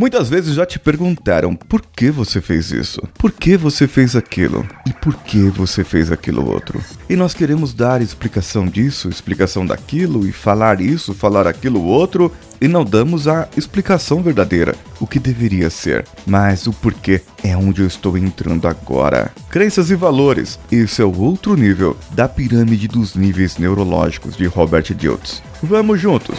Muitas vezes já te perguntaram por que você fez isso, por que você fez aquilo e por que você fez aquilo outro. E nós queremos dar explicação disso, explicação daquilo e falar isso, falar aquilo outro e não damos a explicação verdadeira, o que deveria ser. Mas o porquê é onde eu estou entrando agora. Crenças e valores. Esse é o outro nível da pirâmide dos níveis neurológicos de Robert Diltz. Vamos juntos!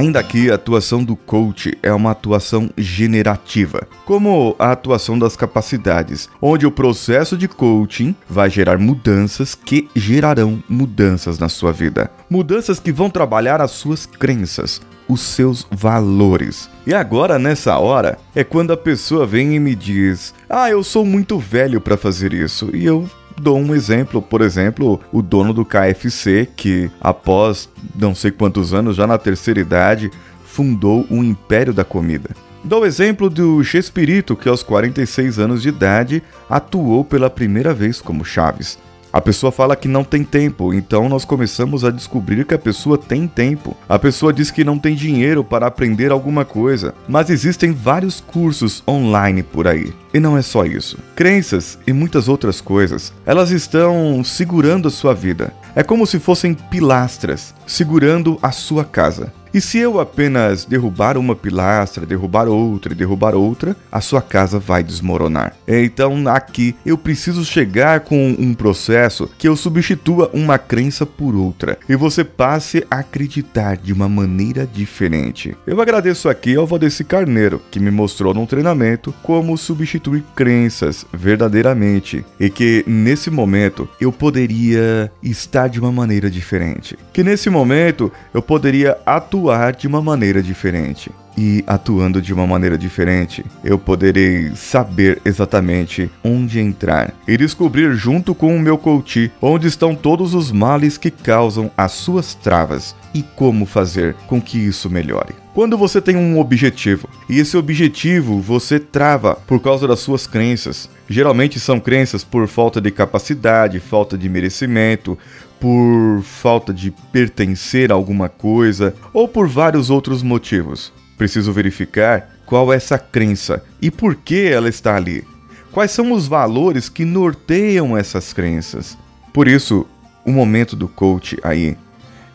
Ainda aqui, a atuação do coach é uma atuação generativa, como a atuação das capacidades, onde o processo de coaching vai gerar mudanças que gerarão mudanças na sua vida. Mudanças que vão trabalhar as suas crenças, os seus valores. E agora, nessa hora, é quando a pessoa vem e me diz: Ah, eu sou muito velho para fazer isso. E eu dou um exemplo, por exemplo, o dono do KFC, que após não sei quantos anos, já na terceira idade, fundou um império da comida. Dou o exemplo do Chespirito, que aos 46 anos de idade atuou pela primeira vez como Chaves. A pessoa fala que não tem tempo, então nós começamos a descobrir que a pessoa tem tempo. A pessoa diz que não tem dinheiro para aprender alguma coisa, mas existem vários cursos online por aí. E não é só isso. Crenças e muitas outras coisas, elas estão segurando a sua vida. É como se fossem pilastras segurando a sua casa. E se eu apenas derrubar uma pilastra, derrubar outra e derrubar outra, a sua casa vai desmoronar. Então aqui eu preciso chegar com um processo que eu substitua uma crença por outra e você passe a acreditar de uma maneira diferente. Eu agradeço aqui ao Valdeci Carneiro, que me mostrou num treinamento como substituir crenças verdadeiramente e que nesse momento eu poderia estar de uma maneira diferente. Que nesse momento eu poderia atuar atuar de uma maneira diferente. E atuando de uma maneira diferente, eu poderei saber exatamente onde entrar e descobrir junto com o meu coach onde estão todos os males que causam as suas travas e como fazer com que isso melhore. Quando você tem um objetivo e esse objetivo você trava por causa das suas crenças, geralmente são crenças por falta de capacidade, falta de merecimento, por falta de pertencer a alguma coisa ou por vários outros motivos. Preciso verificar qual é essa crença e por que ela está ali. Quais são os valores que norteiam essas crenças? Por isso, o momento do coach aí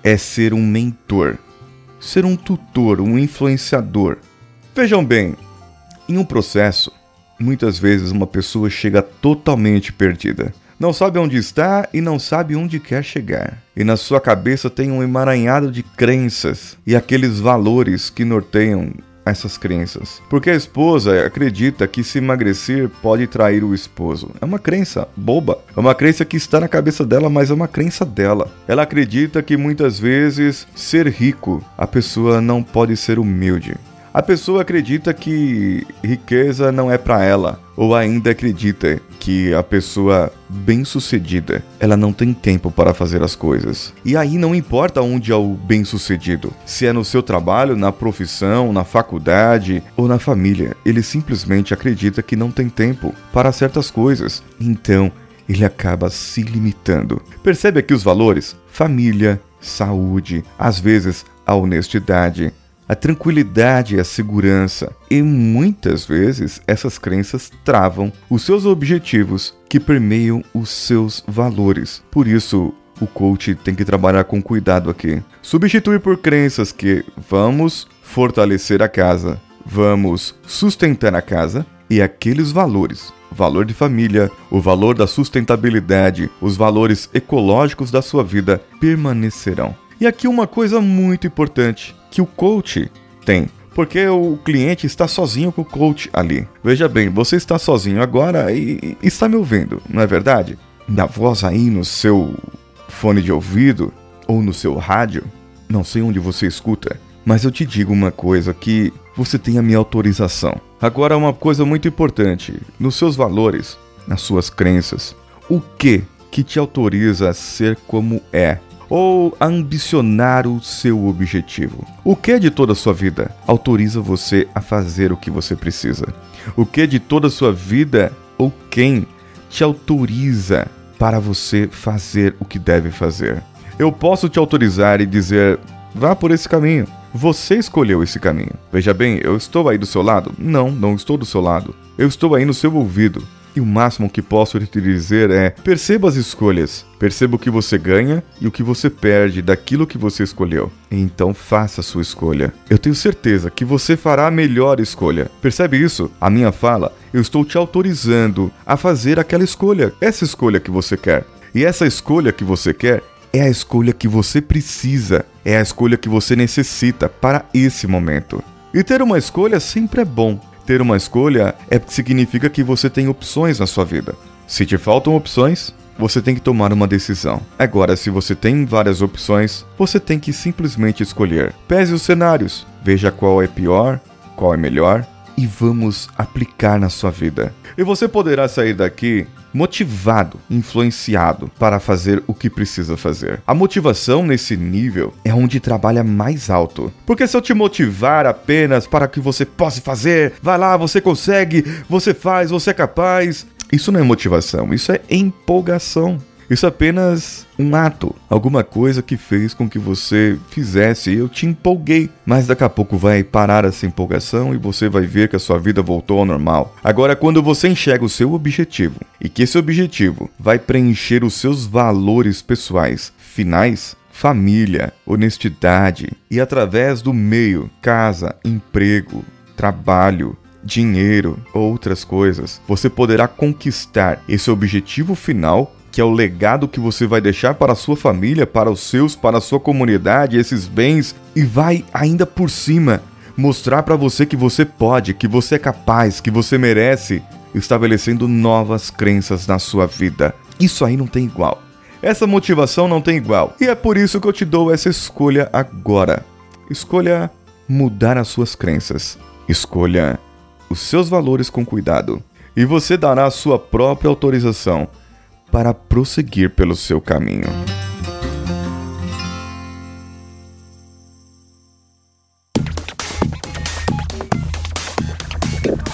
é ser um mentor, ser um tutor, um influenciador. Vejam bem, em um processo, muitas vezes uma pessoa chega totalmente perdida não sabe onde está e não sabe onde quer chegar. E na sua cabeça tem um emaranhado de crenças e aqueles valores que norteiam essas crenças. Porque a esposa acredita que se emagrecer pode trair o esposo. É uma crença boba. É uma crença que está na cabeça dela, mas é uma crença dela. Ela acredita que muitas vezes ser rico, a pessoa não pode ser humilde. A pessoa acredita que riqueza não é para ela, ou ainda acredita que a pessoa bem-sucedida, ela não tem tempo para fazer as coisas. E aí não importa onde é o bem-sucedido, se é no seu trabalho, na profissão, na faculdade ou na família, ele simplesmente acredita que não tem tempo para certas coisas. Então, ele acaba se limitando. Percebe aqui os valores? Família, saúde, às vezes a honestidade, a tranquilidade e a segurança. E muitas vezes essas crenças travam os seus objetivos que permeiam os seus valores. Por isso, o coach tem que trabalhar com cuidado aqui. Substituir por crenças que vamos fortalecer a casa, vamos sustentar a casa e aqueles valores valor de família, o valor da sustentabilidade, os valores ecológicos da sua vida permanecerão. E aqui uma coisa muito importante que o coach tem. Porque o cliente está sozinho com o coach ali. Veja bem, você está sozinho agora e está me ouvindo, não é verdade? Minha voz aí no seu fone de ouvido ou no seu rádio, não sei onde você escuta, mas eu te digo uma coisa que você tem a minha autorização. Agora uma coisa muito importante, nos seus valores, nas suas crenças, O que que te autoriza a ser como é? Ou ambicionar o seu objetivo? O que de toda a sua vida autoriza você a fazer o que você precisa? O que de toda a sua vida ou quem te autoriza para você fazer o que deve fazer? Eu posso te autorizar e dizer: vá por esse caminho. Você escolheu esse caminho. Veja bem, eu estou aí do seu lado? Não, não estou do seu lado. Eu estou aí no seu ouvido. E o máximo que posso te dizer é: perceba as escolhas, perceba o que você ganha e o que você perde daquilo que você escolheu. Então faça a sua escolha. Eu tenho certeza que você fará a melhor escolha. Percebe isso? A minha fala, eu estou te autorizando a fazer aquela escolha, essa escolha que você quer. E essa escolha que você quer é a escolha que você precisa, é a escolha que você necessita para esse momento. E ter uma escolha sempre é bom. Ter uma escolha é significa que você tem opções na sua vida. Se te faltam opções, você tem que tomar uma decisão. Agora, se você tem várias opções, você tem que simplesmente escolher. Pese os cenários, veja qual é pior, qual é melhor e vamos aplicar na sua vida. E você poderá sair daqui motivado, influenciado para fazer o que precisa fazer. A motivação nesse nível é onde trabalha mais alto. Porque se eu te motivar apenas para que você possa fazer, vai lá, você consegue, você faz, você é capaz, isso não é motivação, isso é empolgação. Isso é apenas um ato, alguma coisa que fez com que você fizesse eu te empolguei. Mas daqui a pouco vai parar essa empolgação e você vai ver que a sua vida voltou ao normal. Agora, quando você enxerga o seu objetivo e que esse objetivo vai preencher os seus valores pessoais finais, família, honestidade e através do meio, casa, emprego, trabalho, dinheiro, outras coisas, você poderá conquistar esse objetivo final que é o legado que você vai deixar para a sua família, para os seus, para a sua comunidade, esses bens, e vai ainda por cima mostrar para você que você pode, que você é capaz, que você merece, estabelecendo novas crenças na sua vida. Isso aí não tem igual. Essa motivação não tem igual. E é por isso que eu te dou essa escolha agora. Escolha mudar as suas crenças. Escolha os seus valores com cuidado. E você dará a sua própria autorização para prosseguir pelo seu caminho.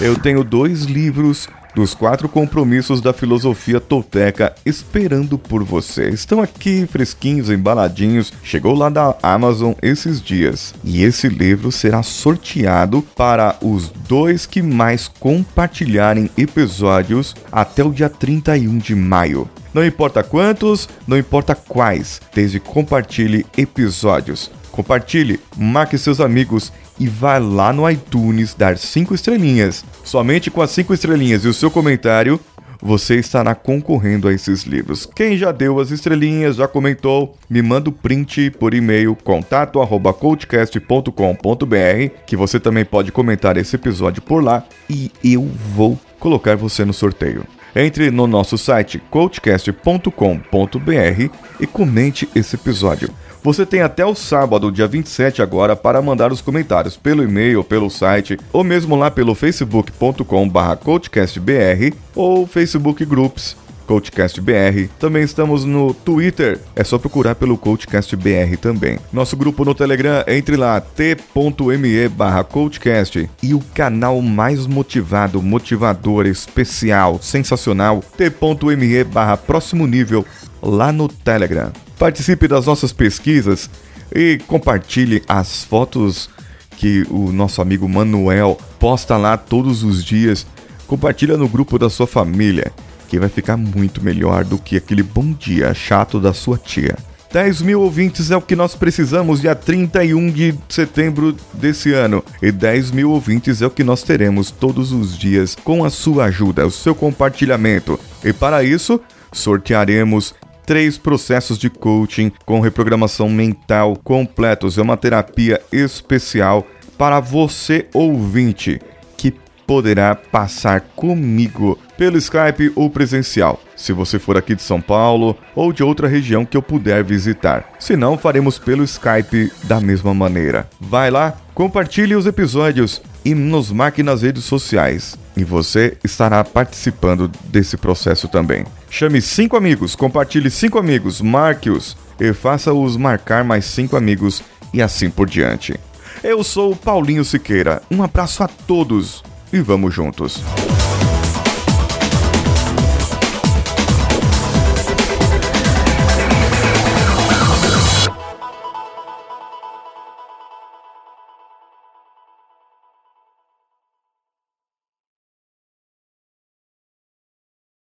Eu tenho dois livros dos quatro compromissos da filosofia tolteca esperando por você. Estão aqui fresquinhos, embaladinhos. Chegou lá da Amazon esses dias. E esse livro será sorteado para os dois que mais compartilharem episódios até o dia 31 de maio. Não importa quantos, não importa quais, desde compartilhe episódios. Compartilhe, marque seus amigos e vá lá no iTunes dar 5 estrelinhas. Somente com as 5 estrelinhas e o seu comentário, você estará concorrendo a esses livros. Quem já deu as estrelinhas, já comentou, me manda o print por e-mail contato@coachcast.com.br, que você também pode comentar esse episódio por lá e eu vou colocar você no sorteio. Entre no nosso site coachcast.com.br e comente esse episódio. Você tem até o sábado, dia 27 agora, para mandar os comentários pelo e-mail, pelo site, ou mesmo lá pelo facebook.com.br coachcastbr ou Facebook Groups CoachCastBR. Também estamos no Twitter, é só procurar pelo CoachCastBR também. Nosso grupo no Telegram, entre lá, t.me barra CoachCast. E o canal mais motivado, motivador, especial, sensacional, t.me barra próximo nível, lá no Telegram. Participe das nossas pesquisas e compartilhe as fotos que o nosso amigo Manuel posta lá todos os dias. Compartilha no grupo da sua família, vai ficar muito melhor do que aquele bom dia chato da sua tia. 10 mil ouvintes é o que nós precisamos dia 31 de setembro desse ano. E 10 mil ouvintes é o que nós teremos todos os dias com a sua ajuda, o seu compartilhamento. E para isso, sortearemos três processos de coaching com reprogramação mental completos. É uma terapia especial para você ouvinte que poderá passar comigo pelo Skype ou presencial, se você for aqui de São Paulo ou de outra região que eu puder visitar. Se não, faremos pelo Skype da mesma maneira. Vai lá, compartilhe os episódios, e nos marque nas redes sociais. E você estará participando desse processo também. Chame cinco amigos, compartilhe cinco amigos, marque-os e faça-os marcar mais cinco amigos e assim por diante. Eu sou Paulinho Siqueira. Um abraço a todos e vamos juntos.